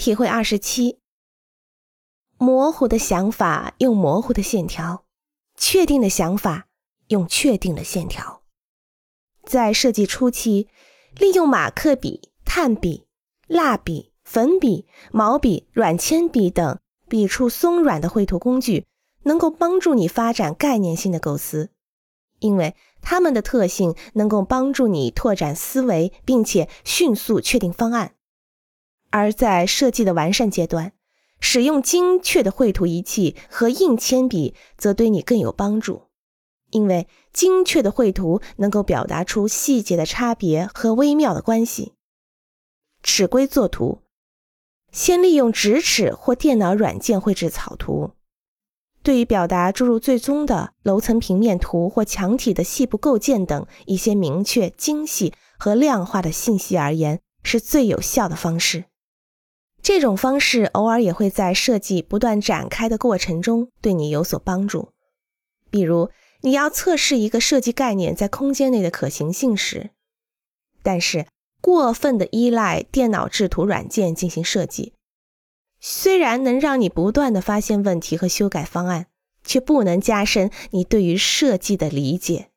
体会二十七：模糊的想法用模糊的线条，确定的想法用确定的线条。在设计初期，利用马克笔、炭笔、蜡笔、粉笔、毛笔、软铅笔等笔触松软的绘图工具，能够帮助你发展概念性的构思，因为它们的特性能够帮助你拓展思维，并且迅速确定方案。而在设计的完善阶段，使用精确的绘图仪器和硬铅笔则对你更有帮助，因为精确的绘图能够表达出细节的差别和微妙的关系。尺规作图，先利用直尺或电脑软件绘制草图。对于表达注入最终的楼层平面图或墙体的细部构件等一些明确、精细和量化的信息而言，是最有效的方式。这种方式偶尔也会在设计不断展开的过程中对你有所帮助。比如，你要测试一个设计概念在空间内的可行性时，但是过分的依赖电脑制图软件进行设计，虽然能让你不断的发现问题和修改方案，却不能加深你对于设计的理解。